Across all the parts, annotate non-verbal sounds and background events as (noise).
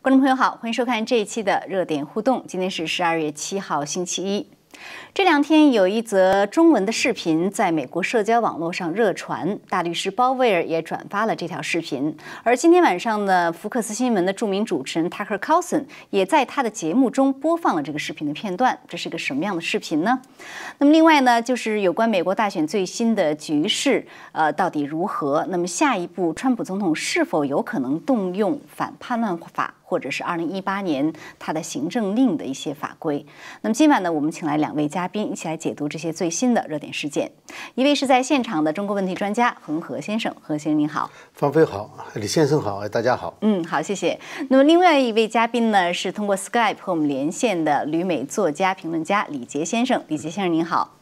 观众朋友好，欢迎收看这一期的热点互动。今天是十二月七号，星期一。这两天有一则中文的视频在美国社交网络上热传，大律师鲍威尔也转发了这条视频。而今天晚上呢，福克斯新闻的著名主持人 Tucker Carlson 也在他的节目中播放了这个视频的片段。这是个什么样的视频呢？那么另外呢，就是有关美国大选最新的局势，呃，到底如何？那么下一步，川普总统是否有可能动用反叛乱法？或者是二零一八年它的行政令的一些法规。那么今晚呢，我们请来两位嘉宾一起来解读这些最新的热点事件。一位是在现场的中国问题专家恒河先生，何先生您好，方飞好，李先生好，大家好。嗯，好，谢谢。那么另外一位嘉宾呢，是通过 Skype 和我们连线的旅美作家、评论家李杰先生，李杰先生您好。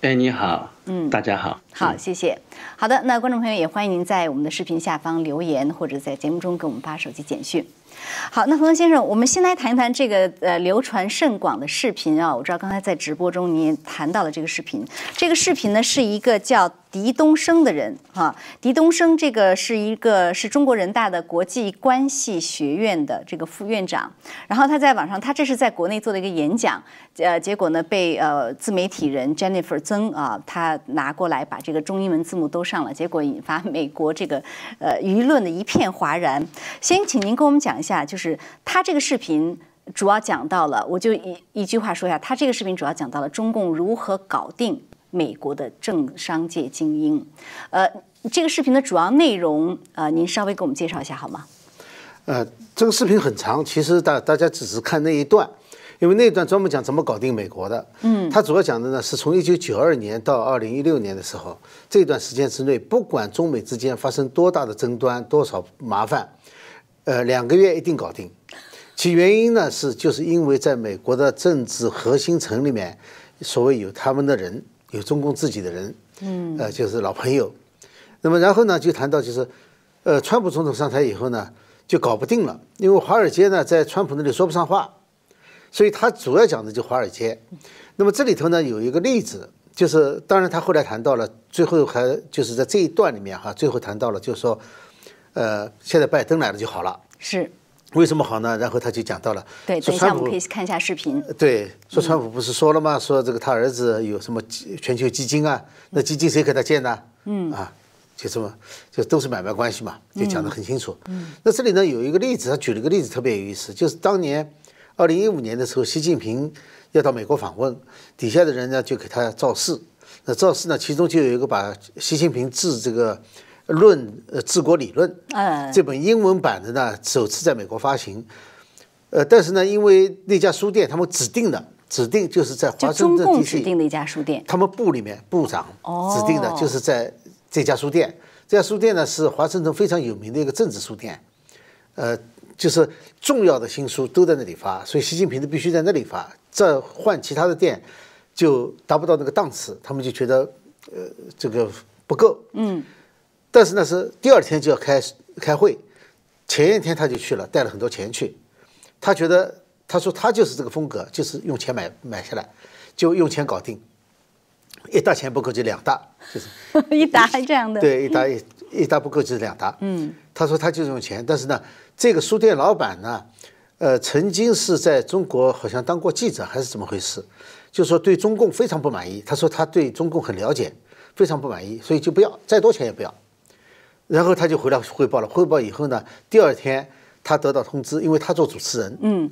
哎，你好，嗯，大家好，好，谢谢。好的，那观众朋友也欢迎您在我们的视频下方留言，或者在节目中给我们发手机简讯。好，那恒先生，我们先来谈一谈这个呃流传甚广的视频啊。我知道刚才在直播中你也谈到了这个视频，这个视频呢是一个叫。狄东升的人，哈，狄东升这个是一个是中国人大的国际关系学院的这个副院长，然后他在网上，他这是在国内做的一个演讲，呃，结果呢被呃自媒体人 Jennifer 曾啊，他拿过来把这个中英文字幕都上了，结果引发美国这个呃舆论的一片哗然。先请您跟我们讲一下，就是他这个视频主要讲到了，我就一一句话说一下，他这个视频主要讲到了中共如何搞定。美国的政商界精英，呃，这个视频的主要内容，呃，您稍微给我们介绍一下好吗？呃，这个视频很长，其实大大家只是看那一段，因为那一段专门讲怎么搞定美国的。嗯，他主要讲的呢，是从一九九二年到二零一六年的时候，这段时间之内，不管中美之间发生多大的争端，多少麻烦，呃，两个月一定搞定。其原因呢，是就是因为在美国的政治核心层里面，所谓有他们的人。有中共自己的人，嗯，呃，就是老朋友。那么然后呢，就谈到就是，呃，川普总统上台以后呢，就搞不定了，因为华尔街呢在川普那里说不上话，所以他主要讲的就华尔街。那么这里头呢有一个例子，就是当然他后来谈到了，最后还就是在这一段里面哈，最后谈到了就是说，呃，现在拜登来了就好了。是。为什么好呢？然后他就讲到了，对，等一下我们可以看一下视频。对，说川普不是说了吗？说这个他儿子有什么全球基金啊？那基金谁给他建的？嗯啊，就这么，就都是买卖关系嘛，就讲得很清楚。嗯，那这里呢有一个例子，他举了个例子特别有意思，就是当年二零一五年的时候，习近平要到美国访问，底下的人呢就给他造势。那造势呢，其中就有一个把习近平治这个。论呃治国理论，嗯，这本英文版的呢首次在美国发行，呃，但是呢，因为那家书店他们指定的，指定就是在华盛顿地区指定的一家书店，他们部里面部长指定的就是在这家书店，这家书店呢是华盛顿非常有名的一个政治书店，呃，就是重要的新书都在那里发，所以习近平的必须在那里发，再换其他的店就达不到那个档次，他们就觉得呃这个不够，嗯。但是呢，是第二天就要开开会，前一天他就去了，带了很多钱去。他觉得，他说他就是这个风格，就是用钱买买下来，就用钱搞定。一沓钱不够就两沓，就是 (laughs) 一沓这样的。对，一沓一一沓不够就是两沓。嗯，他说他就是用钱，但是呢，这个书店老板呢，呃，曾经是在中国好像当过记者还是怎么回事，就说对中共非常不满意。他说他对中共很了解，非常不满意，所以就不要再多钱也不要。然后他就回来汇报了。汇报以后呢，第二天他得到通知，因为他做主持人，嗯，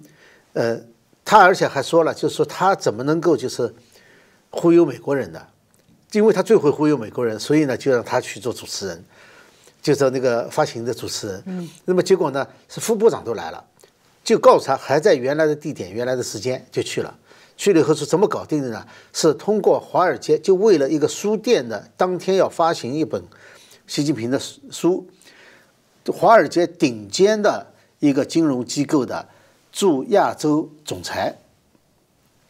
呃，他而且还说了，就是说他怎么能够就是忽悠美国人的，因为他最会忽悠美国人，所以呢就让他去做主持人，就做那个发行的主持人。嗯，那么结果呢是副部长都来了，就告诉他还在原来的地点、原来的时间就去了。去了以后是怎么搞定的呢？是通过华尔街，就为了一个书店的当天要发行一本。习近平的书，华尔街顶尖的一个金融机构的驻亚洲总裁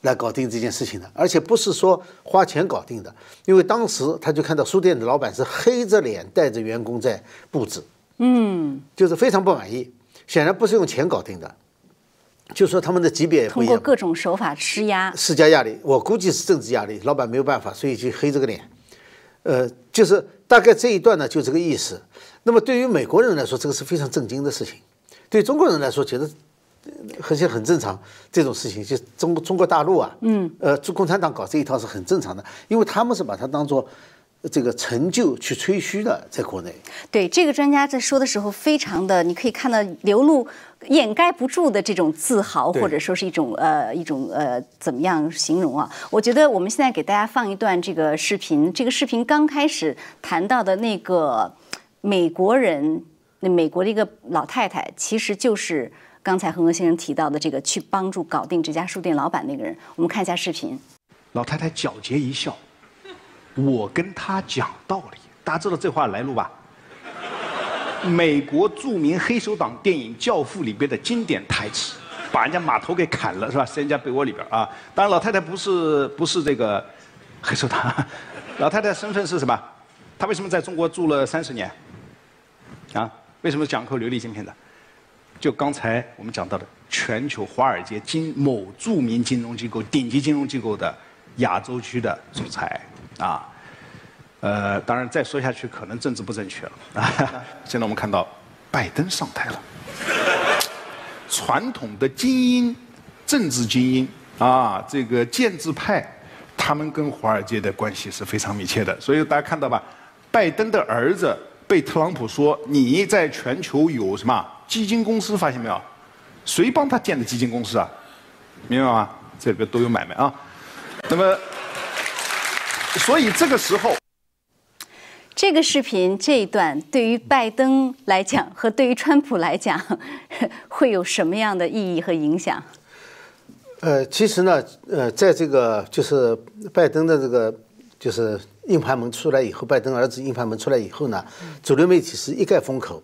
来搞定这件事情的，而且不是说花钱搞定的，因为当时他就看到书店的老板是黑着脸带着员工在布置，嗯，就是非常不满意，显然不是用钱搞定的，就说他们的级别也不通过，各种手法施压。施加压力，我估计是政治压力，老板没有办法，所以就黑这个脸。呃，就是大概这一段呢，就这个意思。那么对于美国人来说，这个是非常震惊的事情；对中国人来说，觉得呃很像很正常这种事情，就中中国大陆啊，嗯，呃，中共产党搞这一套是很正常的，因为他们是把它当做这个成就去吹嘘的，在国内。对这个专家在说的时候，非常的，你可以看到流露掩盖不住的这种自豪，或者说是一种呃一种呃怎么样形容啊？我觉得我们现在给大家放一段这个视频，这个视频刚开始谈到的那个美国人，那美国的一个老太太，其实就是刚才恒河先生提到的这个去帮助搞定这家书店老板那个人。我们看一下视频。老太太皎洁一笑，我跟他讲道理。大家知道这话来路吧？美国著名黑手党电影《教父》里边的经典台词，把人家马头给砍了是吧？塞人家被窝里边啊。当然，老太太不是不是这个黑手党，老太太身份是什么？她为什么在中国住了三十年？啊？为什么讲扣流利今天的？就刚才我们讲到的，全球华尔街金某著名金融机构、顶级金融机构的亚洲区的总裁啊，呃，当然再说下去可能政治不正确了啊。(laughs) 现在我们看到拜登上台了，传统的精英、政治精英啊，这个建制派，他们跟华尔街的关系是非常密切的。所以大家看到吧，拜登的儿子被特朗普说你在全球有什么基金公司，发现没有？谁帮他建的基金公司啊？明白吗？这个都有买卖啊。那么，所以这个时候。这个视频这一段对于拜登来讲和对于川普来讲，(laughs) 会有什么样的意义和影响？呃，其实呢，呃，在这个就是拜登的这个就是硬盘门出来以后，拜登儿子硬盘门出来以后呢，主流媒体是一概封口。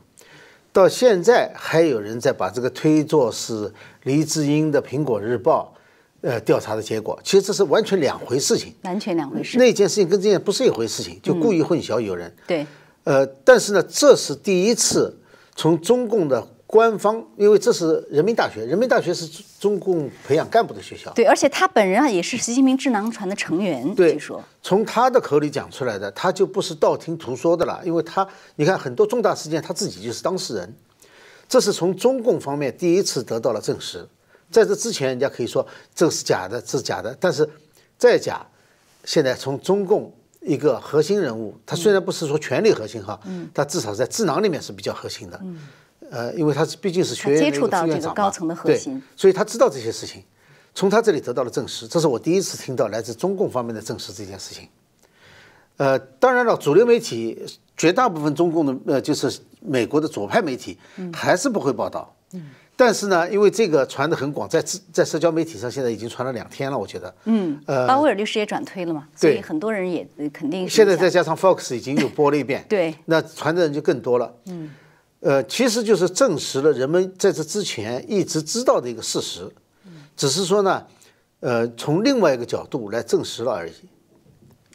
到现在还有人在把这个推作是黎智英的《苹果日报》呃调查的结果，其实这是完全两回事情。完全两回事。那件事情跟这件不是一回事情，就故意混淆有人。对，呃，但是呢，这是第一次从中共的官方，因为这是人民大学，人民大学是中中共培养干部的学校。对，而且他本人啊也是习近平智囊团的成员，对据说。从他的口里讲出来的，他就不是道听途说的了，因为他你看很多重大事件他自己就是当事人，这是从中共方面第一次得到了证实。在这之前，人家可以说这是假的，这是假的，但是再假，现在从中共一个核心人物，他虽然不是说权力核心哈，他至少在智囊里面是比较核心的，嗯呃，因为他是毕竟是学接触到这个高层的核对心所以他知道这些事情，从他这里得到了证实，这是我第一次听到来自中共方面的证实这件事情。呃，当然了，主流媒体绝大部分中共的呃，就是美国的左派媒体还是不会报道。嗯。但是呢，因为这个传的很广，在在社交媒体上现在已经传了两天了，我觉得。嗯，呃鲍威尔律师也转推了嘛，所以对很多人也呃肯定是现在再加上 Fox 已经又播了一遍，对那传的人就更多了。嗯，呃，其实就是证实了人们在这之前一直知道的一个事实，只是说呢，呃，从另外一个角度来证实了而已。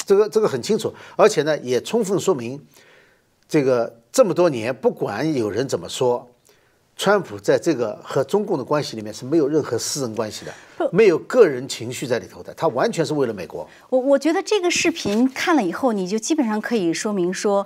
这个这个很清楚，而且呢，也充分说明，这个这么多年，不管有人怎么说，川普在这个和中共的关系里面是没有任何私人关系的，没有个人情绪在里头的，他完全是为了美国。我我觉得这个视频看了以后，你就基本上可以说明说，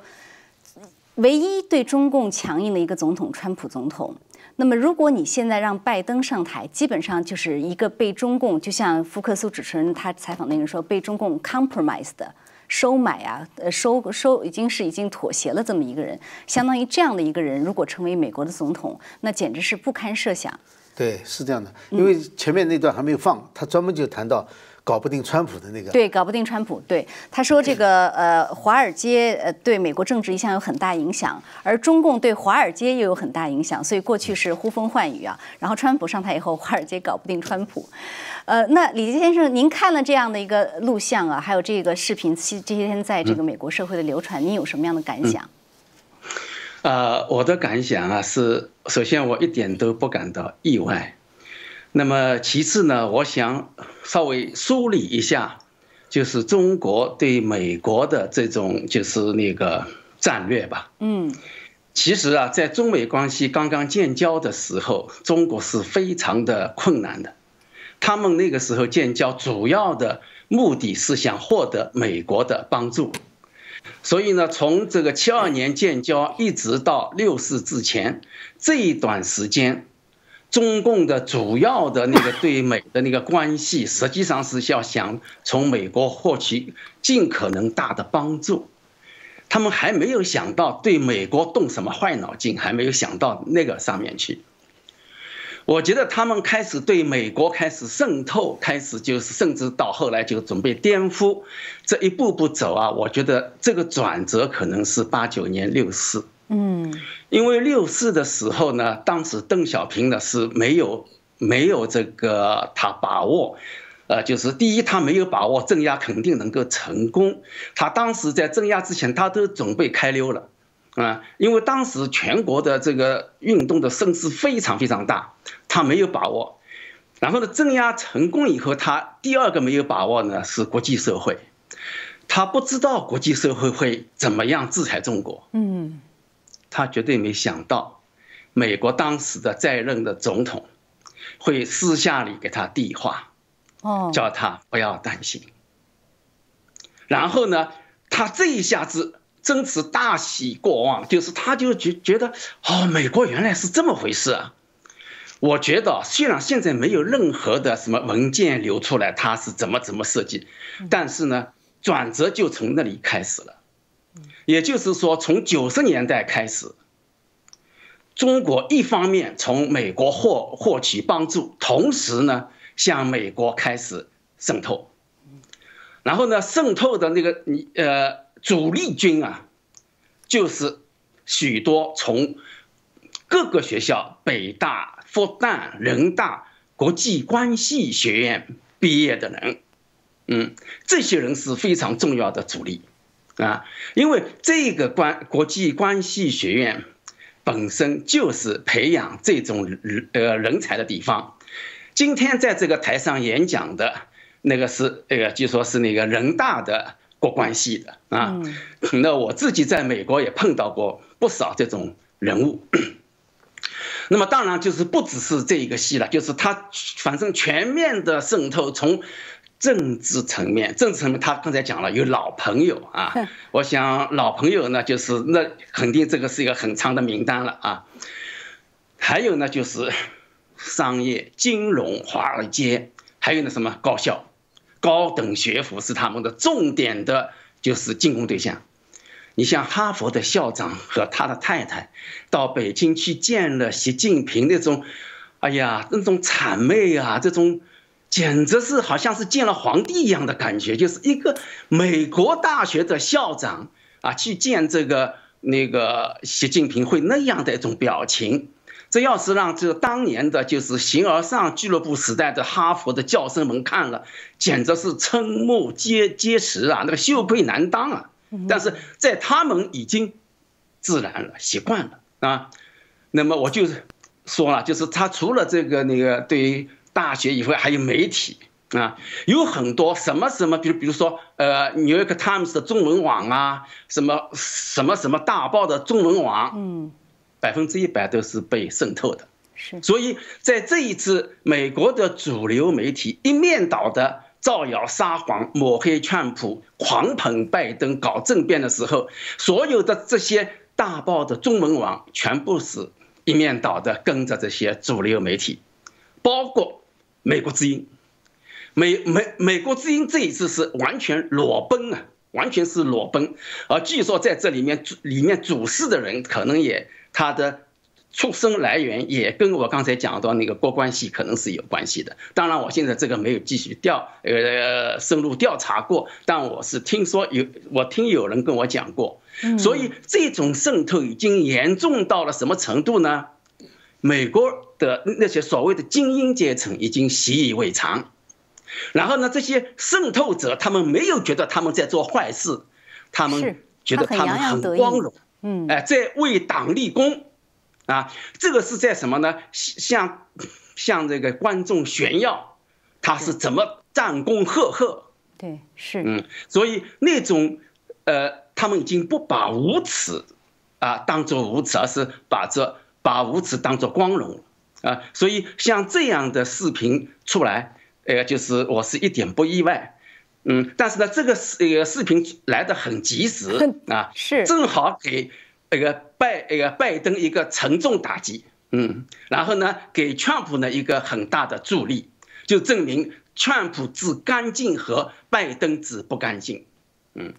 唯一对中共强硬的一个总统，川普总统。那么，如果你现在让拜登上台，基本上就是一个被中共，就像福克斯主持人他采访那个人说，被中共 compromise 的收买啊，呃，收收已经是已经妥协了这么一个人，相当于这样的一个人，如果成为美国的总统，那简直是不堪设想。对，是这样的，因为前面那段还没有放，他专门就谈到搞不定川普的那个。对，搞不定川普。对，他说这个 (clears throat) 呃，华尔街呃对美国政治一向有很大影响，而中共对华尔街又有很大影响，所以过去是呼风唤雨啊。然后川普上台以后，华尔街搞不定川普。(laughs) 呃，那李杰先生，您看了这样的一个录像啊，还有这个视频，其这些天在这个美国社会的流传，您有什么样的感想？呃，我的感想啊是，首先我一点都不感到意外。那么其次呢，我想稍微梳理一下，就是中国对美国的这种就是那个战略吧。嗯其实啊，在中美关系刚刚建交的时候，中国是非常的困难的。他们那个时候建交，主要的目的是想获得美国的帮助。所以呢，从这个七二年建交一直到六四之前这一段时间，中共的主要的那个对美的那个关系，(laughs) 实际上是要想从美国获取尽可能大的帮助。他们还没有想到对美国动什么坏脑筋，还没有想到那个上面去。我觉得他们开始对美国开始渗透，开始就是甚至到后来就准备颠覆，这一步步走啊，我觉得这个转折可能是八九年六四。嗯，因为六四的时候呢，当时邓小平呢是没有没有这个他把握。呃，就是第一，他没有把握镇压肯定能够成功。他当时在镇压之前，他都准备开溜了，啊，因为当时全国的这个运动的声势非常非常大，他没有把握。然后呢，镇压成功以后，他第二个没有把握呢是国际社会，他不知道国际社会会怎么样制裁中国。嗯，他绝对没想到，美国当时的在任的总统会私下里给他递话。哦叫他不要担心。然后呢，他这一下子真是大喜过望，就是他就觉觉得，哦，美国原来是这么回事啊！我觉得虽然现在没有任何的什么文件流出来，他是怎么怎么设计，但是呢，转折就从那里开始了。也就是说，从九十年代开始，中国一方面从美国获获取帮助，同时呢。向美国开始渗透，然后呢，渗透的那个你呃主力军啊，就是许多从各个学校，北大、复旦、人大、国际关系学院毕业的人，嗯，这些人是非常重要的主力啊，因为这个关国际关系学院本身就是培养这种人呃人才的地方。今天在这个台上演讲的那个是，那个据说是那个人大的国关系的啊。那我自己在美国也碰到过不少这种人物。(clears throat) 那么当然就是不只是这一个系了，就是他反正全面的渗透，从政治层面，政治层面他刚才讲了有老朋友啊。我想老朋友呢，就是那肯定这个是一个很长的名单了啊。还有呢就是。商业、金融、华尔街，还有呢什么高校、高等学府是他们的重点的，就是进攻对象。你像哈佛的校长和他的太太，到北京去见了习近平那种，哎呀，那种谄媚啊，这种简直是好像是见了皇帝一样的感觉。就是一个美国大学的校长啊，去见这个那个习近平会那样的一种表情。这要是让这当年的就是形而上俱乐部时代的哈佛的教授们看了，简直是瞠目结结舌啊，那个羞愧难当啊！但是在他们已经自然了、习惯了啊。那么我就说了，就是他除了这个那个对于大学以外，还有媒体啊，有很多什么什么，比如比如说呃《New York Times》的中文网啊，什么什么什么大报的中文网，嗯。百分之一百都是被渗透的，是。所以在这一次美国的主流媒体一面倒的造谣撒谎、抹黑劝普、狂捧拜登、搞政变的时候，所有的这些大报的中文网全部是一面倒的跟着这些主流媒体，包括美国之音，美美美国之音这一次是完全裸奔啊，完全是裸奔。而据说在这里面主里面主事的人可能也。他的出生来源也跟我刚才讲到那个郭关系可能是有关系的。当然，我现在这个没有继续调呃深入调查过，但我是听说有，我听有人跟我讲过。所以这种渗透已经严重到了什么程度呢？美国的那些所谓的精英阶层已经习以为常。然后呢，这些渗透者他们没有觉得他们在做坏事，他们觉得他们很光荣。嗯，哎，在为党立功，啊，这个是在什么呢？向向这个观众炫耀，他是怎么战功赫赫？对，是，嗯，所以那种，呃，他们已经不把无耻啊当做无耻，而是把这把无耻当做光荣啊。所以像这样的视频出来，呃，就是我是一点不意外。嗯，但是呢，这个视呃视频来的很及时啊，是正好给那个拜那个拜登一个沉重打击。嗯，然后呢，给川普呢一个很大的助力，就证明川普治干净和拜登治不干净。嗯，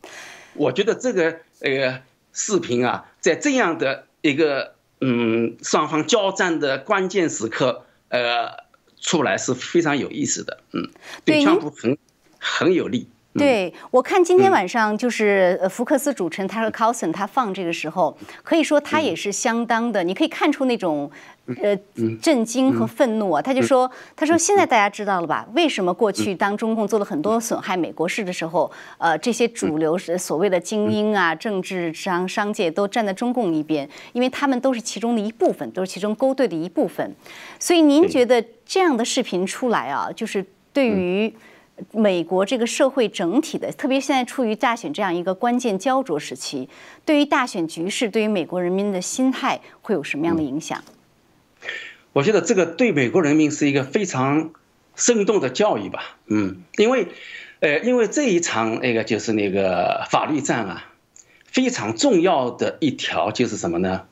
我觉得这个呃视频啊，在这样的一个嗯双方交战的关键时刻，呃出来是非常有意思的。嗯，对川普很很有利。对，我看今天晚上就是福克斯主持人他和 Carlson 他放这个时候，可以说他也是相当的，你可以看出那种呃震惊和愤怒啊。他就说，他说现在大家知道了吧？为什么过去当中共做了很多损害美国事的时候，呃，这些主流是所谓的精英啊、政治商商界都站在中共一边，因为他们都是其中的一部分，都是其中勾兑的一部分。所以您觉得这样的视频出来啊，就是对于？美国这个社会整体的，特别现在处于大选这样一个关键焦灼时期，对于大选局势，对于美国人民的心态会有什么样的影响？我觉得这个对美国人民是一个非常生动的教育吧。嗯，因为，呃，因为这一场那个就是那个法律战啊，非常重要的一条就是什么呢？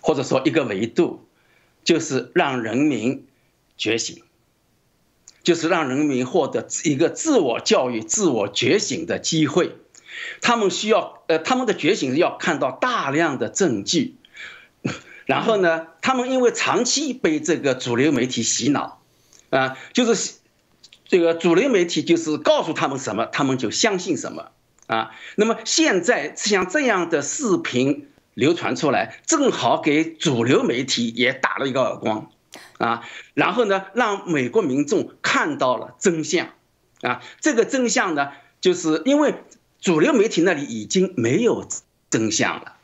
或者说一个维度，就是让人民觉醒。就是让人民获得一个自我教育、自我觉醒的机会，他们需要呃，他们的觉醒要看到大量的证据，然后呢，他们因为长期被这个主流媒体洗脑，啊，就是这个主流媒体就是告诉他们什么，他们就相信什么啊。那么现在像这样的视频流传出来，正好给主流媒体也打了一个耳光。啊，然后呢，让美国民众看到了真相，啊，这个真相呢，就是因为主流媒体那里已经没有真相了，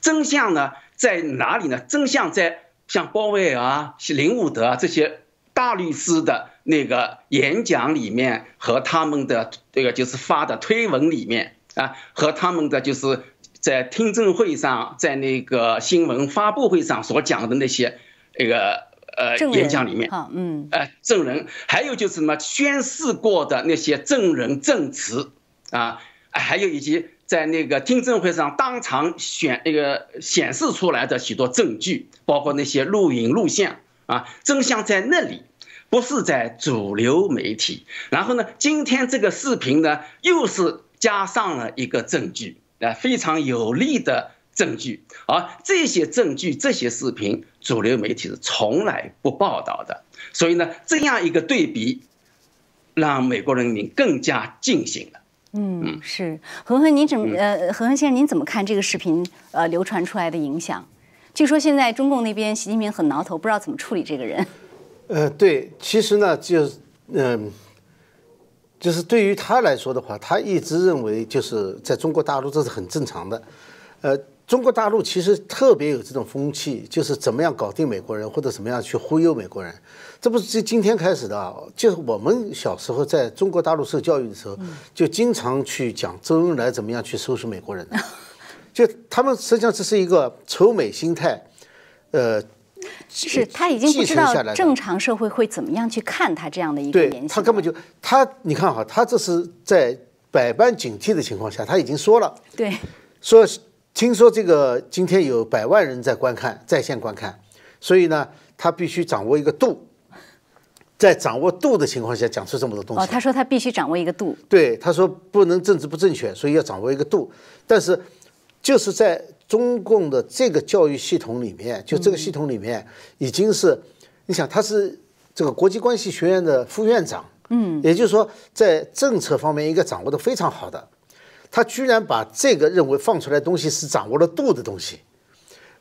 真相呢在哪里呢？真相在像鲍威尔啊、林伍德啊这些大律师的那个演讲里面，和他们的这个就是发的推文里面啊，和他们的就是在听证会上、在那个新闻发布会上所讲的那些那个。呃，演讲里面，嗯，呃，证人，还有就是什么宣誓过的那些证人证词，啊，还有以及在那个听证会上当场选那个显示出来的许多证据，包括那些录影录像，啊，真相在那里，不是在主流媒体。然后呢，今天这个视频呢，又是加上了一个证据，啊，非常有力的。证据，而这些证据、这些视频，主流媒体是从来不报道的。所以呢，这样一个对比，让美国人民更加警醒了。嗯，是恒恒，您怎么呃，恒恒先生，您怎么看这个视频呃流传出来的影响？据说现在中共那边习近平很挠头，不知道怎么处理这个人。(laughs) 呃，对，其实呢，就是嗯，就是对于他来说的话，他一直认为就是在中国大陆这是很正常的，呃。中国大陆其实特别有这种风气，就是怎么样搞定美国人，或者怎么样去忽悠美国人。这不是今今天开始的啊，就是我们小时候在中国大陆受教育的时候，就经常去讲周恩来怎么样去收拾美国人。就他们实际上这是一个仇美心态，呃，是他已经不知道正常社会会怎么样去看他这样的一个言行。他根本就他，你看哈，他这是在百般警惕的情况下，他已经说了，对，说。听说这个今天有百万人在观看在线观看，所以呢，他必须掌握一个度，在掌握度的情况下讲出这么多东西。哦，他说他必须掌握一个度。对，他说不能政治不正确，所以要掌握一个度。但是，就是在中共的这个教育系统里面，就这个系统里面已经是，你想他是这个国际关系学院的副院长，嗯，也就是说在政策方面应该掌握的非常好的。他居然把这个认为放出来东西是掌握了度的东西，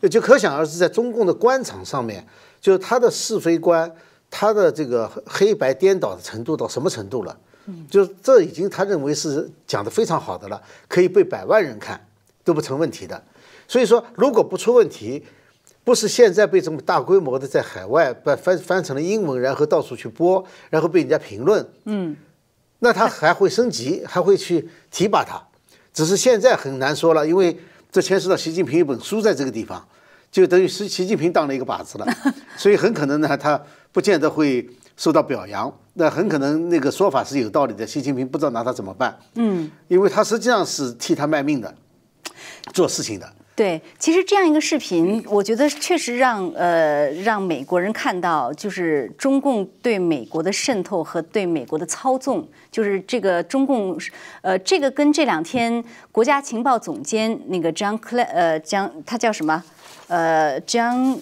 就可想而知，在中共的官场上面，就是他的是非观，他的这个黑白颠倒的程度到什么程度了？就是这已经他认为是讲的非常好的了，可以被百万人看都不成问题的。所以说，如果不出问题，不是现在被这么大规模的在海外把翻翻成了英文，然后到处去播，然后被人家评论，嗯，那他还会升级，还会去提拔他。只是现在很难说了，因为这牵涉到习近平一本书在这个地方，就等于是习近平当了一个靶子了，(laughs) 所以很可能呢，他不见得会受到表扬。那很可能那个说法是有道理的，习近平不知道拿他怎么办。嗯，因为他实际上是替他卖命的，做事情的。对，其实这样一个视频，我觉得确实让呃让美国人看到，就是中共对美国的渗透和对美国的操纵，就是这个中共，呃，这个跟这两天国家情报总监那个张克呃江他叫什么呃江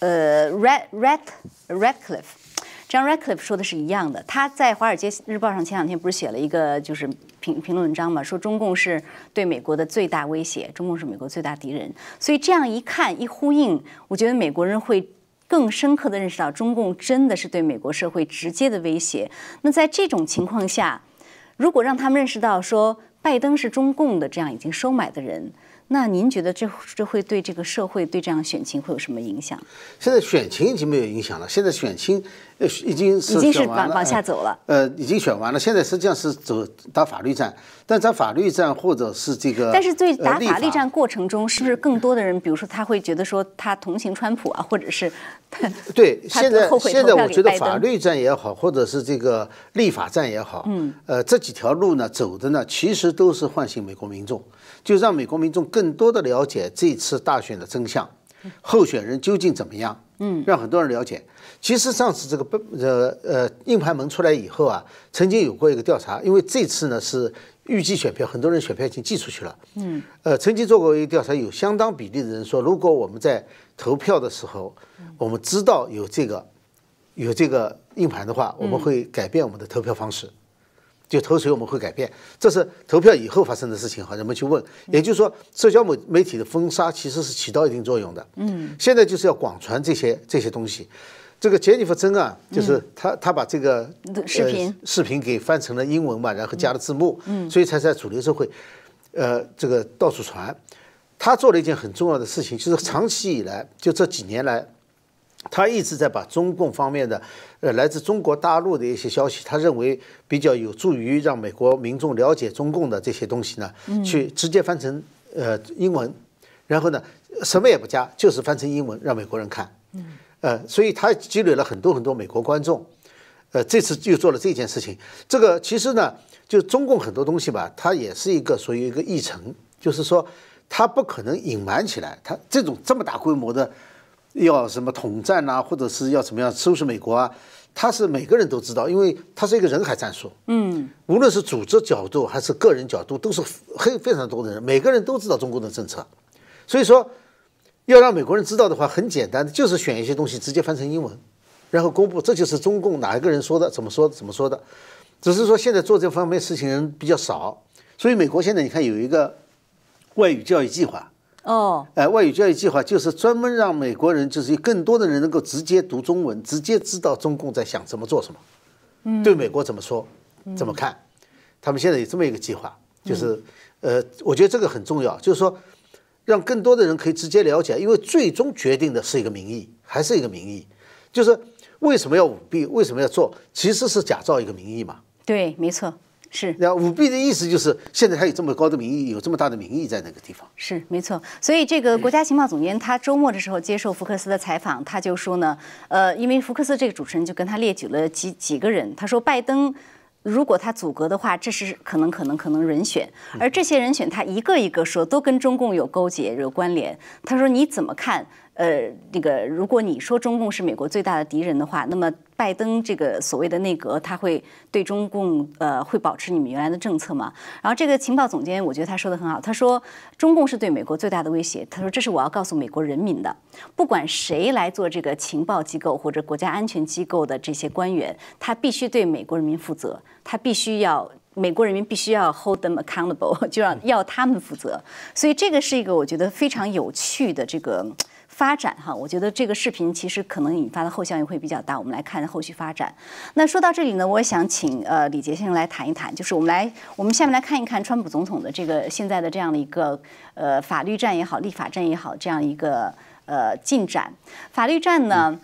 呃 Red Red Redcliff。张 Radcliffe 说的是一样的，他在《华尔街日报》上前两天不是写了一个就是评评论文章嘛，说中共是对美国的最大威胁，中共是美国最大敌人。所以这样一看一呼应，我觉得美国人会更深刻的认识到，中共真的是对美国社会直接的威胁。那在这种情况下，如果让他们认识到说拜登是中共的这样已经收买的人。那您觉得这这会对这个社会对这样选情会有什么影响？现在选情已经没有影响了，现在选情呃已经是已经是往往下走了。呃，已经选完了，现在实际上是走打法律战，但在法律战或者是这个，但是对打法律战过程中，是不是更多的人，比如说他会觉得说他同情川普啊，或者是对现在现在我觉得法律战也好，或者是这个立法战也好，嗯，呃，这几条路呢走的呢，其实都是唤醒美国民众。就让美国民众更多的了解这次大选的真相，候选人究竟怎么样？嗯，让很多人了解。其实上次这个呃呃硬盘门出来以后啊，曾经有过一个调查，因为这次呢是预计选票，很多人选票已经寄出去了。嗯，呃，曾经做过一个调查，有相当比例的人说，如果我们在投票的时候，我们知道有这个有这个硬盘的话，我们会改变我们的投票方式。就投谁我们会改变，这是投票以后发生的事情，好，人们去问。也就是说，社交媒媒体的封杀其实是起到一定作用的。嗯，现在就是要广传这些这些东西。这个杰尼弗·珍啊，就是他他把这个视频视频给翻成了英文嘛，然后加了字幕，嗯，所以才在主流社会，呃，这个到处传。他做了一件很重要的事情，就是长期以来，就这几年来。他一直在把中共方面的，呃，来自中国大陆的一些消息，他认为比较有助于让美国民众了解中共的这些东西呢，去直接翻成呃英文，然后呢，什么也不加，就是翻成英文让美国人看，呃，所以他积累了很多很多美国观众，呃，这次又做了这件事情。这个其实呢，就中共很多东西吧，它也是一个属于一个议程，就是说，它不可能隐瞒起来，它这种这么大规模的。要什么统战呐，或者是要怎么样收拾美国啊？他是每个人都知道，因为他是一个人海战术。嗯，无论是组织角度还是个人角度，都是非非常多的人，每个人都知道中共的政策。所以说，要让美国人知道的话，很简单的，就是选一些东西直接翻成英文，然后公布，这就是中共哪一个人说的，怎么说怎么说的。只是说现在做这方面事情人比较少，所以美国现在你看有一个外语教育计划。哦，哎，外语教育计划就是专门让美国人，就是更多的人能够直接读中文，直接知道中共在想什么做什么，嗯，对美国怎么说，怎么看，他们现在有这么一个计划，就是，呃，我觉得这个很重要，就是说，让更多的人可以直接了解，因为最终决定的是一个民意，还是一个民意，就是为什么要舞弊，为什么要做，其实是假造一个民意嘛。对，没错。是，那舞弊的意思就是现在还有这么高的民意，有这么大的民意在那个地方。是，没错。所以这个国家情报总监他周末的时候接受福克斯的采访，他就说呢，呃，因为福克斯这个主持人就跟他列举了几几个人，他说拜登如果他阻隔的话，这是可能可能可能人选，而这些人选他一个一个说都跟中共有勾结有关联。他说你怎么看？呃，那个，如果你说中共是美国最大的敌人的话，那么拜登这个所谓的内阁，他会对中共呃会保持你们原来的政策吗？然后这个情报总监，我觉得他说的很好，他说中共是对美国最大的威胁，他说这是我要告诉美国人民的，不管谁来做这个情报机构或者国家安全机构的这些官员，他必须对美国人民负责，他必须要美国人民必须要 hold them accountable，(laughs) 就让要他们负责，所以这个是一个我觉得非常有趣的这个。发展哈，我觉得这个视频其实可能引发的后效应会比较大。我们来看后续发展。那说到这里呢，我想请呃李杰先生来谈一谈，就是我们来我们下面来看一看川普总统的这个现在的这样的一个呃法律战也好，立法战也好，这样一个呃进展。法律战呢，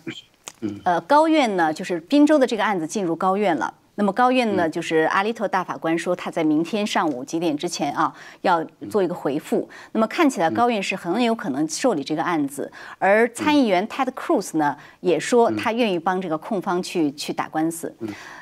呃高院呢就是宾州的这个案子进入高院了。那么高院呢，就是阿利托大法官说他在明天上午几点之前啊要做一个回复。那么看起来高院是很有可能受理这个案子，而参议员 Ted Cruz 呢也说他愿意帮这个控方去去打官司。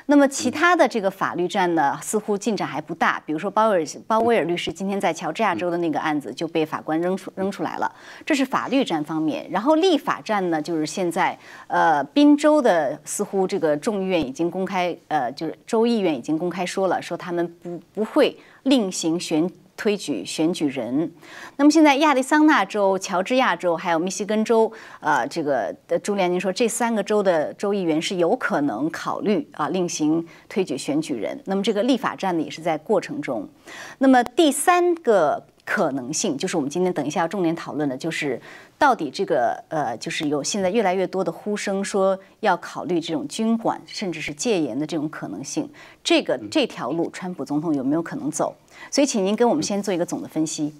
那么其他的这个法律战呢，似乎进展还不大。比如说鲍威尔鲍威尔律师今天在乔治亚州的那个案子就被法官扔出扔出来了，这是法律战方面。然后立法战呢，就是现在呃宾州的似乎这个众议院已经公开呃就是州议院已经公开说了，说他们不不会另行选。推举选举人，那么现在亚利桑那州、乔治亚州还有密西根州，呃，这个朱连您说这三个州的州议员是有可能考虑啊另行推举选举人。那么这个立法战呢也是在过程中。那么第三个可能性就是我们今天等一下要重点讨论的，就是到底这个呃，就是有现在越来越多的呼声说要考虑这种军管甚至是戒严的这种可能性。这个这条路，川普总统有没有可能走？所以，请您跟我们先做一个总的分析。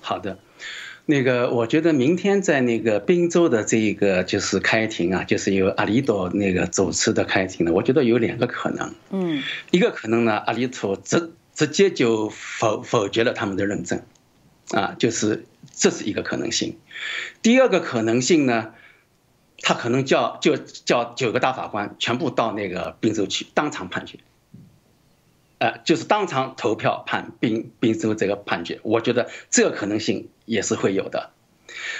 好的，那个我觉得明天在那个宾州的这一个就是开庭啊，就是由阿里多那个主持的开庭呢，我觉得有两个可能。嗯，一个可能呢，阿里托直直接就否否决了他们的认证，啊，就是这是一个可能性。第二个可能性呢，他可能叫就叫九个大法官全部到那个宾州去当场判决。呃，就是当场投票判宾宾州这个判决，我觉得这个可能性也是会有的。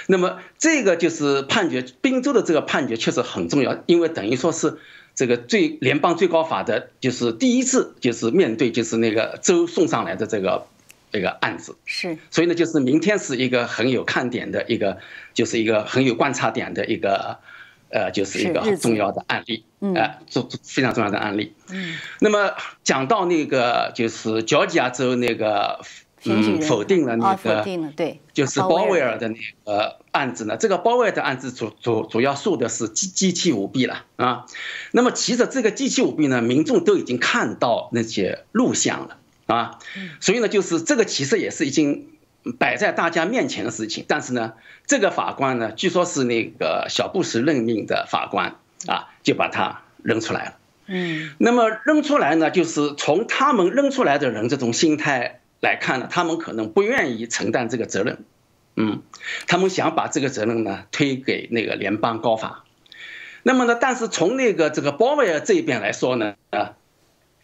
那么这个就是判决宾州的这个判决确实很重要，因为等于说是这个最联邦最高法的，就是第一次就是面对就是那个州送上来的这个这个案子。是。所以呢，就是明天是一个很有看点的一个，就是一个很有观察点的一个。呃，就是一个很重要的案例，呃，做非常重要的案例。嗯，那么讲到那个就是乔治亚州那个，嗯，否定了那个，否定了，对，就是鲍威尔的那个案子呢。这个鲍威尔的案子主主主要诉的是机机器舞弊了啊。那么其实这个机器舞弊呢，民众都已经看到那些录像了啊，所以呢，就是这个其实也是已经。摆在大家面前的事情，但是呢，这个法官呢，据说是那个小布什任命的法官啊，就把他扔出来了。嗯，那么扔出来呢，就是从他们扔出来的人这种心态来看呢，他们可能不愿意承担这个责任。嗯，他们想把这个责任呢推给那个联邦高法。那么呢，但是从那个这个鲍威尔这一边来说呢，啊，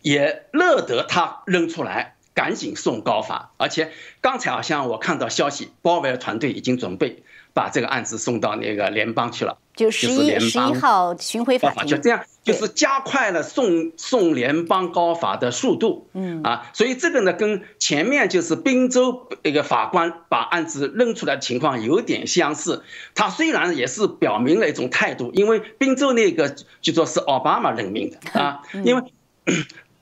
也乐得他扔出来。赶紧送高法，而且刚才好像我看到消息，鲍威尔团队已经准备把这个案子送到那个联邦去了，就十一十一号巡回法庭，就这样，就是加快了送送联邦高法的速度。嗯啊，所以这个呢，跟前面就是宾州那个法官把案子扔出来的情况有点相似。他虽然也是表明了一种态度，因为宾州那个就说是奥巴马任命的啊，因为。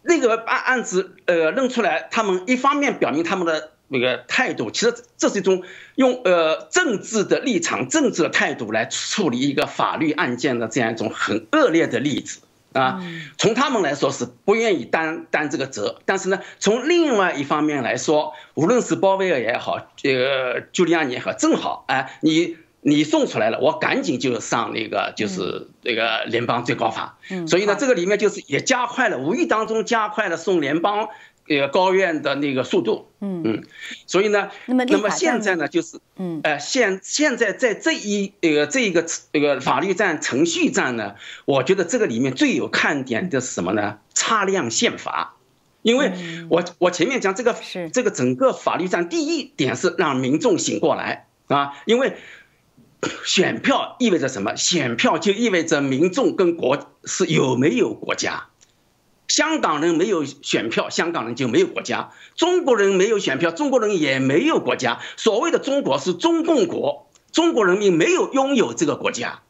那个案案子，呃，认出来，他们一方面表明他们的那个态度，其实这是一种用呃政治的立场、政治的态度来处理一个法律案件的这样一种很恶劣的例子啊。从他们来说是不愿意担担这个责，但是呢，从另外一方面来说，无论是鲍威尔也好，呃，朱利安也好，正好哎，你。你送出来了，我赶紧就上那个，就是那个联邦最高法。嗯，所以呢，这个里面就是也加快了，无意当中加快了送联邦呃高院的那个速度。嗯嗯，所以呢，那么那么现在呢，就是嗯，呃，现现在在这一呃这一个这个法律战程序战呢，我觉得这个里面最有看点的是什么呢？擦亮宪法，因为我我前面讲这个是这个整个法律战，第一点是让民众醒过来啊，因为。(coughs) 选票意味着什么？选票就意味着民众跟国是有没有国家。香港人没有选票，香港人就没有国家；中国人没有选票，中国人也没有国家。所谓的中国是中共国，中国人民没有拥有这个国家。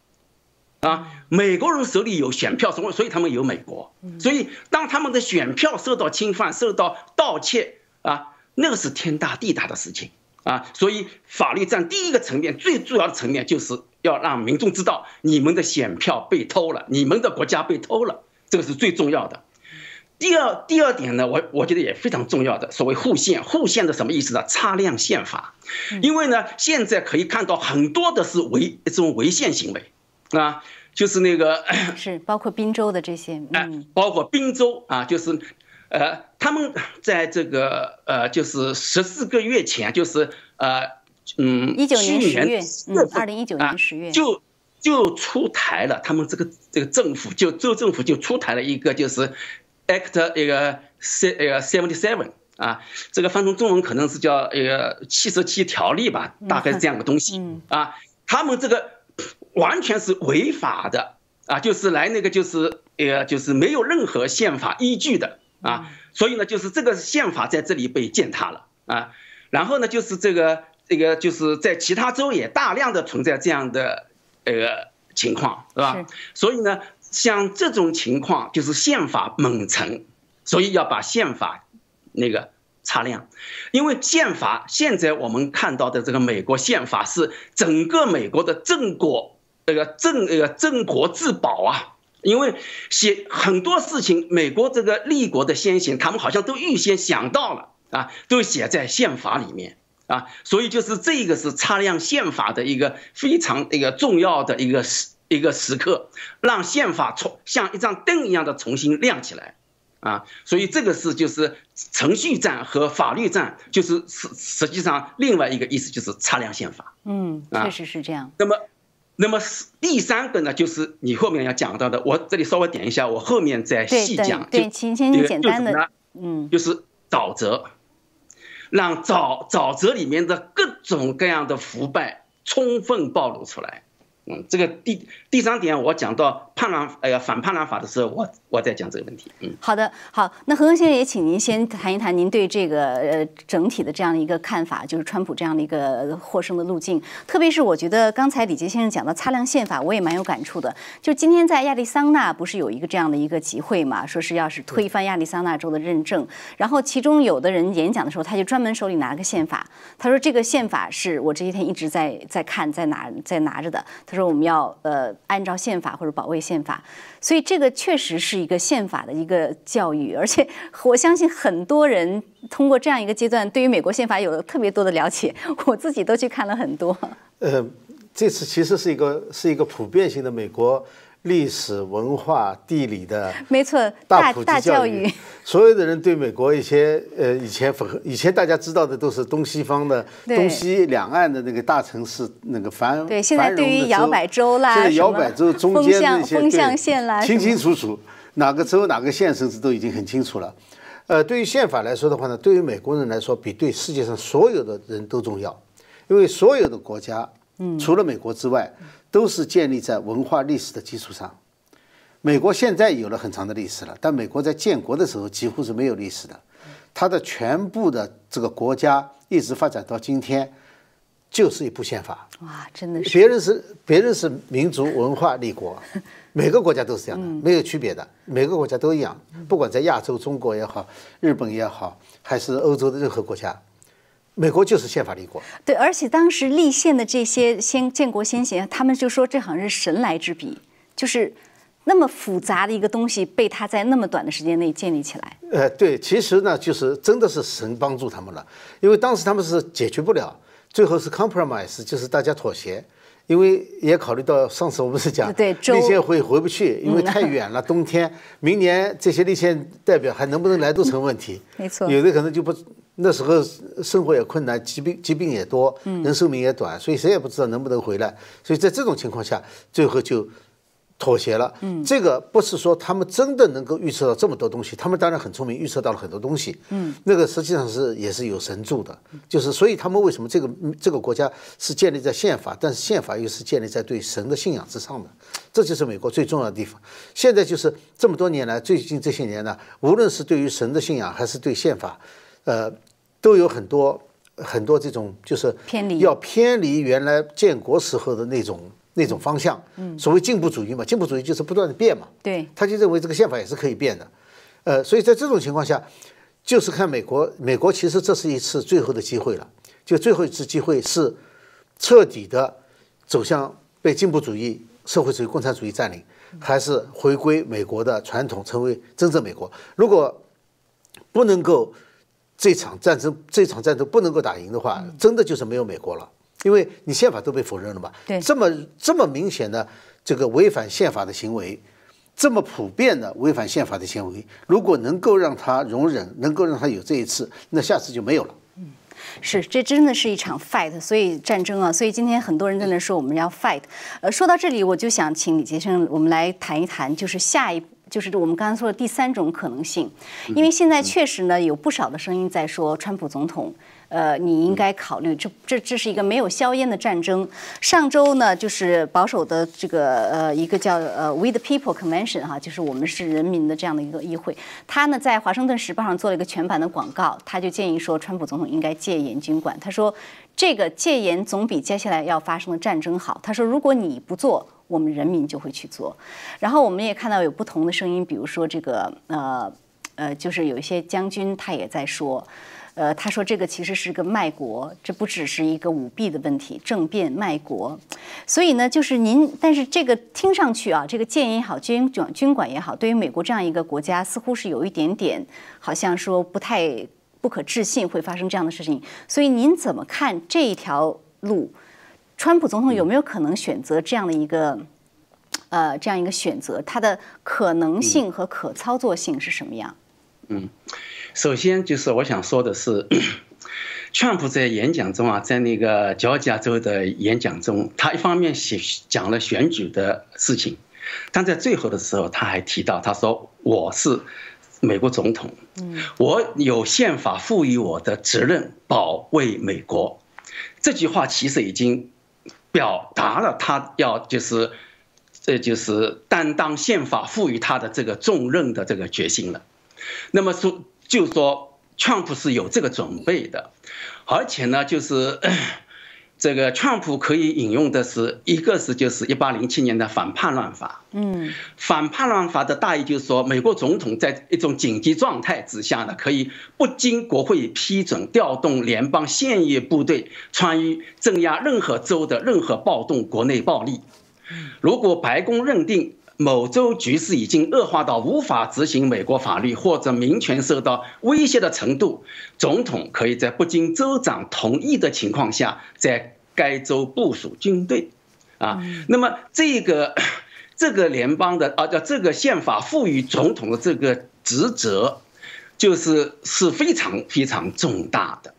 啊，美国人手里有选票，所以所以他们有美国。所以当他们的选票受到侵犯、受到盗窃啊，那个是天大地大的事情。啊，所以法律战第一个层面，最重要的层面就是要让民众知道你们的选票被偷了，你们的国家被偷了，这个是最重要的。第二，第二点呢，我我觉得也非常重要的，所谓互宪，互宪的什么意思呢？擦亮宪法，因为呢，现在可以看到很多的是违这种违宪行为，啊，就是那个是包括滨州的这些，哎嗯，包括滨州啊，就是，呃，他们在这个呃，就是十四个月前，就是呃，嗯，一九年十月嗯4份2019啊年10月。就就出台了，他们这个这个政府就州政府就出台了一个就是 Act 一个 se 一个 seventy seven 啊，这个翻成中文可能是叫一个七十七条例吧，大概是这样的东西嗯。啊，他们这个完全是违法的啊，就是来那个就是呃就是没有任何宪法依据的啊，所以呢就是这个宪法在这里被践踏了啊，然后呢就是这个这个就是在其他州也大量的存在这样的呃情况是吧？所以呢像这种情况就是宪法猛陈，所以要把宪法那个擦亮，因为宪法现在我们看到的这个美国宪法是整个美国的正国这个正这个正国自保啊。因为写很多事情，美国这个立国的先行，他们好像都预先想到了啊，都写在宪法里面啊，所以就是这个是擦亮宪法的一个非常一个重要的一个时一个时刻，让宪法重像一张灯一样的重新亮起来。啊，所以这个是就是程序战和法律战，就是实实际上另外一个意思就是擦亮宪法。嗯，啊确实是这样。那么，那么第三个呢，就是你后面要讲到的，我这里稍微点一下，我后面再细讲。对，就请先你简单的嗯，就是沼泽，让沼沼泽里面的各种各样的腐败充分暴露出来。嗯，这个第第三点，我讲到叛乱呃反判乱法的时候，我我再讲这个问题。嗯。好的，好，那何恒先生也请您先谈一谈您对这个呃整体的这样的一个看法，就是川普这样的一个获胜的路径。特别是我觉得刚才李杰先生讲到擦亮宪法，我也蛮有感触的。就今天在亚利桑那不是有一个这样的一个集会嘛，说是要是推翻亚利桑那州的认证，然后其中有的人演讲的时候，他就专门手里拿了个宪法，他说这个宪法是我这些天一直在在看，在拿在拿着的。他说我们要呃按照宪法或者保卫宪法，所以这个确实是一个宪法的一个教育，而且 (laughs) 我相信很多人通过这样一个阶段，对于美国宪法有了特别多的了解，我自己都去看了很多。呃，这次其实是一个是一个普遍性的美国历史文化地理的没错，大普及教育，所有的人对美国一些呃以前符合以前大家知道的都是东西方的东西两岸的那个大城市那个繁对现在对于摇摆州啦现在摇摆州中间的一些风向线啦清清楚楚哪个州哪个县甚至都已经很清楚了。呃，对于宪法来说的话呢，对于美国人来说，比对世界上所有的人都重要，因为所有的国家，嗯。除了美国之外，都是建立在文化历史的基础上。美国现在有了很长的历史了，但美国在建国的时候几乎是没有历史的，它的全部的这个国家一直发展到今天，就是一部宪法。哇，真的是。别人是别人是民族文化立国，(laughs) 每个国家都是这样的，没有区别的，每个国家都一样，不管在亚洲，中国也好，日本也好，还是欧洲的任何国家，美国就是宪法立国。对，而且当时立宪的这些先建国先贤，他们就说这好像是神来之笔，就是那么复杂的一个东西被他在那么短的时间内建立起来。呃，对，其实呢，就是真的是神帮助他们了，因为当时他们是解决不了，最后是 compromise，就是大家妥协，因为也考虑到上次我们是讲对州立宪会回不去，因为太远了，冬天，明年这些立宪代表还能不能来都成问题。没错有的可能就不，那时候生活也困难，疾病疾病也多，人寿命也短，所以谁也不知道能不能回来，所以在这种情况下，最后就。妥协了，嗯，这个不是说他们真的能够预测到这么多东西，他们当然很聪明，预测到了很多东西，嗯，那个实际上是也是有神助的，就是所以他们为什么这个这个国家是建立在宪法，但是宪法又是建立在对神的信仰之上的，这就是美国最重要的地方。现在就是这么多年来，最近这些年呢，无论是对于神的信仰还是对宪法，呃，都有很多很多这种就是偏离。要偏离原来建国时候的那种那种方向。嗯，所谓进步主义嘛，进步主义就是不断的变嘛。对，他就认为这个宪法也是可以变的，呃，所以在这种情况下，就是看美国，美国其实这是一次最后的机会了，就最后一次机会是彻底的走向被进步主义、社会主义、共产主义占领，还是回归美国的传统，成为真正美国。如果不能够这场战争，这场战争不能够打赢的话，真的就是没有美国了。因为你宪法都被否认了嘛，对这么这么明显的这个违反宪法的行为，这么普遍的违反宪法的行为，如果能够让他容忍，能够让他有这一次，那下次就没有了。是，这真的是一场 fight，所以战争啊，所以今天很多人在那说我们要 fight。呃，说到这里，我就想请李杰生，我们来谈一谈，就是下一，就是我们刚才说的第三种可能性，因为现在确实呢有不少的声音在说，川普总统。呃，你应该考虑，这这这是一个没有硝烟的战争。上周呢，就是保守的这个呃一个叫呃 We the People Convention 哈，就是我们是人民的这样的一个议会，他呢在华盛顿时报上做了一个全版的广告，他就建议说，川普总统应该戒严军管。他说，这个戒严总比接下来要发生的战争好。他说，如果你不做，我们人民就会去做。然后我们也看到有不同的声音，比如说这个呃呃，就是有一些将军他也在说。呃，他说这个其实是个卖国，这不只是一个舞弊的问题，政变卖国。所以呢，就是您，但是这个听上去啊，这个戒严也好，军军军管也好，对于美国这样一个国家，似乎是有一点点，好像说不太不可置信会发生这样的事情。所以您怎么看这一条路？川普总统有没有可能选择这样的一个呃这样一个选择？它的可能性和可操作性是什么样？嗯。首先就是我想说的是，(clears throat) 川普在演讲中啊，在那个乔治亚州的演讲中，他一方面写讲了选举的事情，但在最后的时候他还提到，他说我是美国总统，我有宪法赋予我的责任保卫美国。这句话其实已经表达了他要就是，这就是担当宪法赋予他的这个重任的这个决心了。那么说。就说川普是有这个准备的，而且呢，就是 (coughs) 这个川普可以引用的是一个是就是一八零七年的反叛乱法。嗯，反叛乱法的大意就是说，美国总统在一种紧急状态之下呢，可以不经国会批准调动联邦现役部队，参与镇压任何州的任何暴动、国内暴力。如果白宫认定。某州局势已经恶化到无法执行美国法律或者民权受到威胁的程度，总统可以在不经州长同意的情况下，在该州部署军队。啊，那么这个 (coughs) 这个联邦的啊，叫这个宪法赋予总统的这个职责，就是是非常非常重大的。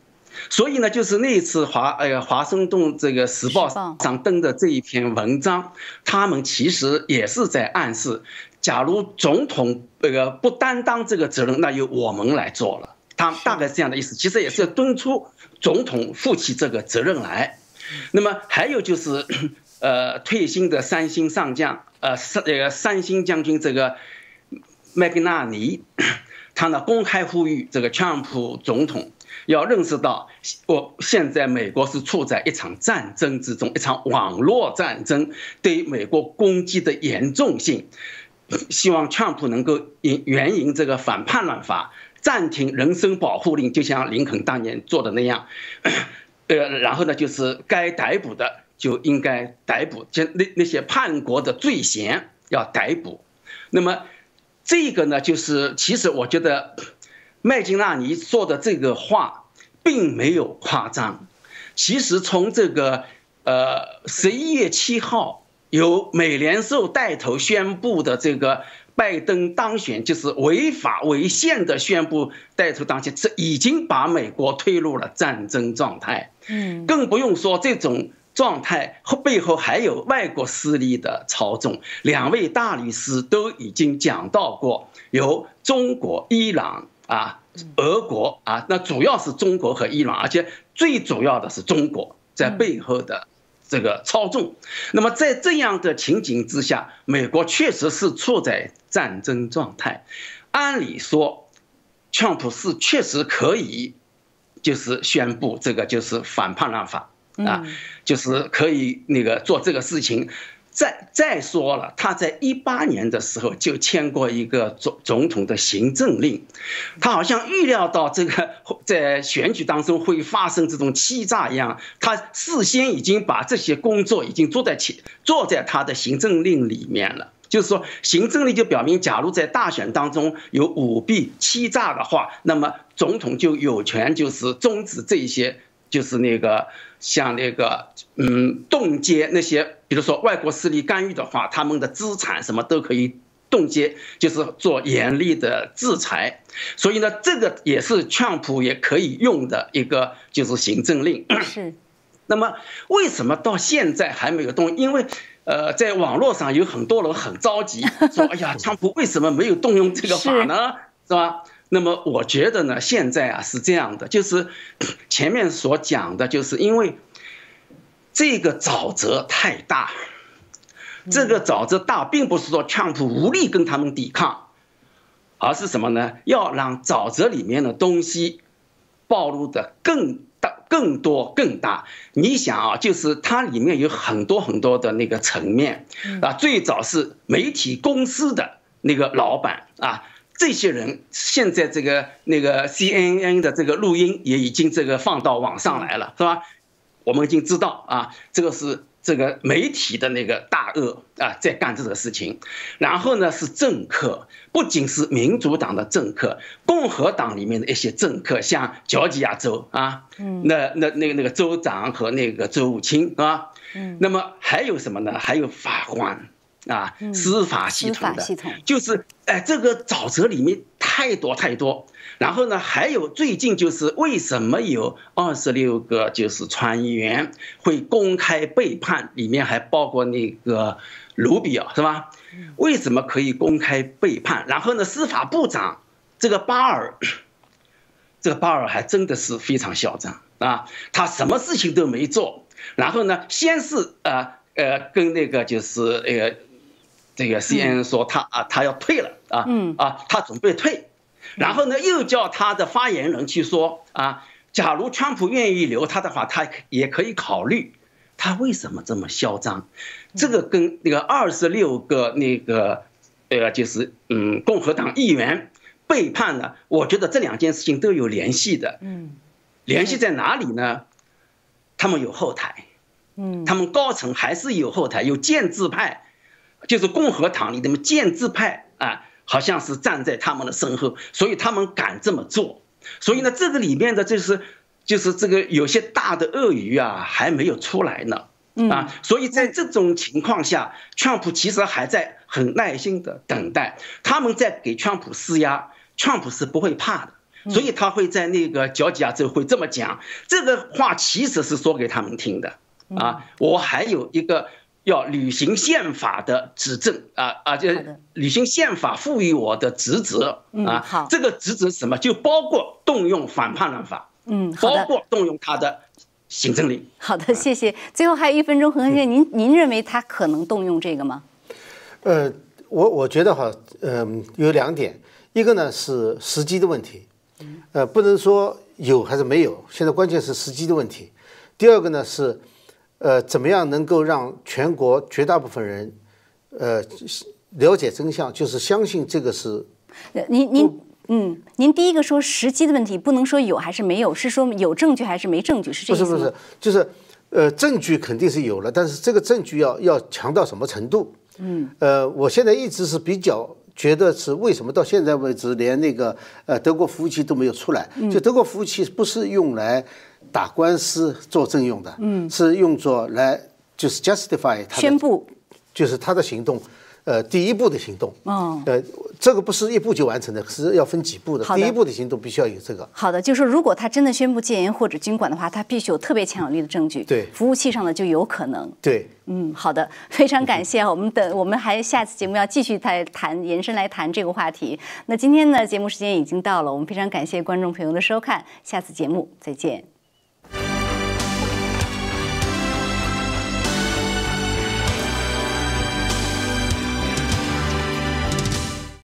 所以呢，就是那一次华呃华盛顿这个时报上登的这一篇文章，他们其实也是在暗示，假如总统这个不担当这个责任，那由我们来做了。他大概是这样的意思，其实也是敦促总统负起这个责任来。那么还有就是，(coughs) 呃，退休的三星上将，呃，三这个三星将军这个麦格纳尼，(coughs) 他呢公开呼吁这个川普总统。要认识到，我现在美国是处在一场战争之中，一场网络战争对美国攻击的严重性。希望川普能够引援引这个反叛乱法，暂停人身保护令，就像林肯当年做的那样。(coughs) 呃，然后呢，就是该逮捕的就应该逮捕，就那那些叛国的罪嫌要逮捕。那么这个呢，就是其实我觉得。麦金纳尼说的这个话并没有夸张。其实从这个呃十一月七号由美联社带头宣布的这个拜登当选，就是违法违宪的宣布带头当选，这已经把美国推入了战争状态。嗯，更不用说这种状态后背后还有外国势力的操纵。两位大律师都已经讲到过，由中国、伊朗。啊，俄国啊，那主要是中国和伊朗，而且最主要的是中国在背后的这个操纵。那么在这样的情景之下，美国确实是处在战争状态。按理说，川普是确实可以，就是宣布这个就是反叛乱法啊，就是可以那个做这个事情。再再说了，他在一八年的时候就签过一个总总统的行政令，他好像预料到这个 (laughs) 在选举当中会发生这种欺诈一样，他事先已经把这些工作已经做在前，做在他的行政令里面了。就是说，行政令就表明，假如在大选当中有舞弊、欺诈的话，那么总统就有权就是终止这些。就是那个像那个嗯冻结那些，比如说外国势力干预的话，他们的资产什么都可以冻结，就是做严厉的制裁。所以呢，这个也是川普也可以用的一个就是行政令。是。那么为什么到现在还没有动？因为呃，在网络上有很多人很着急，说：“哎呀，川普为什么没有动用这个法呢？是吧？”那么我觉得呢，现在啊是这样的，就是 (coughs) 前面所讲的，就是因为这个沼泽太大，这个沼泽大，并不是说川普无力跟他们抵抗，而是什么呢？要让沼泽里面的东西暴露的更大、更多、更大。你想啊，就是它里面有很多很多的那个层面啊，最早是媒体公司的那个老板啊。这些人现在这个那个 CNN 的这个录音也已经这个放到网上来了，是吧？我们已经知道啊，这个是这个媒体的那个大鳄啊，在干这个事情。然后呢，是政客，不仅是民主党的政客，共和党里面的一些政客，像乔治亚州啊，那那那个那个州长和那个州务卿啊，那么还有什么呢？还有法官。啊，司法系统的，就是哎，这个沼泽里面太多太多。然后呢，还有最近就是为什么有二十六个就是参议员会公开背叛，里面还包括那个卢比奥是吧？为什么可以公开背叛？然后呢，司法部长这个巴尔，这个巴尔还真的是非常嚣张啊，他什么事情都没做。然后呢，先是呃呃跟那个就是呃。这个 CNN 说他啊，他要退了啊，嗯啊，他准备退，然后呢，又叫他的发言人去说啊，假如川普愿意留他的话，他也可以考虑。他为什么这么嚣张？这个跟那个二十六个那个呃，就是嗯，共和党议员背叛了？我觉得这两件事情都有联系的。嗯，联系在哪里呢？他们有后台，嗯，他们高层还是有后台，有建制派。就是共和党里的建制派啊，好像是站在他们的身后，所以他们敢这么做。所以呢，这个里面的就是就是这个有些大的鳄鱼啊，还没有出来呢啊。所以在这种情况下，川普其实还在很耐心的等待，他们在给川普施压，川普是不会怕的，所以他会在那个乔治亚州会这么讲。这个话其实是说给他们听的啊。我还有一个。要履行宪法的指证啊啊！就履行宪法赋予我的职责啊。好，这个职责什么？就包括动用反叛乱法。嗯，包括动用他的行政令。好的，谢谢。最后还有一分钟，何先生，您您认为他可能动用这个吗？呃，我我觉得哈，嗯，有两点，一个呢是时机的问题，呃，不能说有还是没有，现在关键是时机的问题。第二个呢是。呃，怎么样能够让全国绝大部分人，呃，了解真相，就是相信这个是？您您嗯，您第一个说时机的问题，不能说有还是没有，是说有证据还是没证据？是这意思不是不是，就是呃，证据肯定是有了，但是这个证据要要强到什么程度？嗯，呃，我现在一直是比较觉得是为什么到现在为止连那个呃德国服务器都没有出来？就德国服务器不是用来。打官司作证用的，嗯，是用作来就是 justify 他宣布，就是他的行动，呃，第一步的行动，嗯，呃，这个不是一步就完成的，是要分几步的。第一步的行动必须要有这个。好的，就是说，如果他真的宣布戒严或者军管的话，他必须有特别强有力的证据。对，服务器上的就有可能。对，嗯，好的，(laughs) 非常感谢。我们等，我们还下次节目要继续再谈，延伸来谈这个话题。那今天呢，节目时间已经到了，我们非常感谢观众朋友的收看，下次节目再见。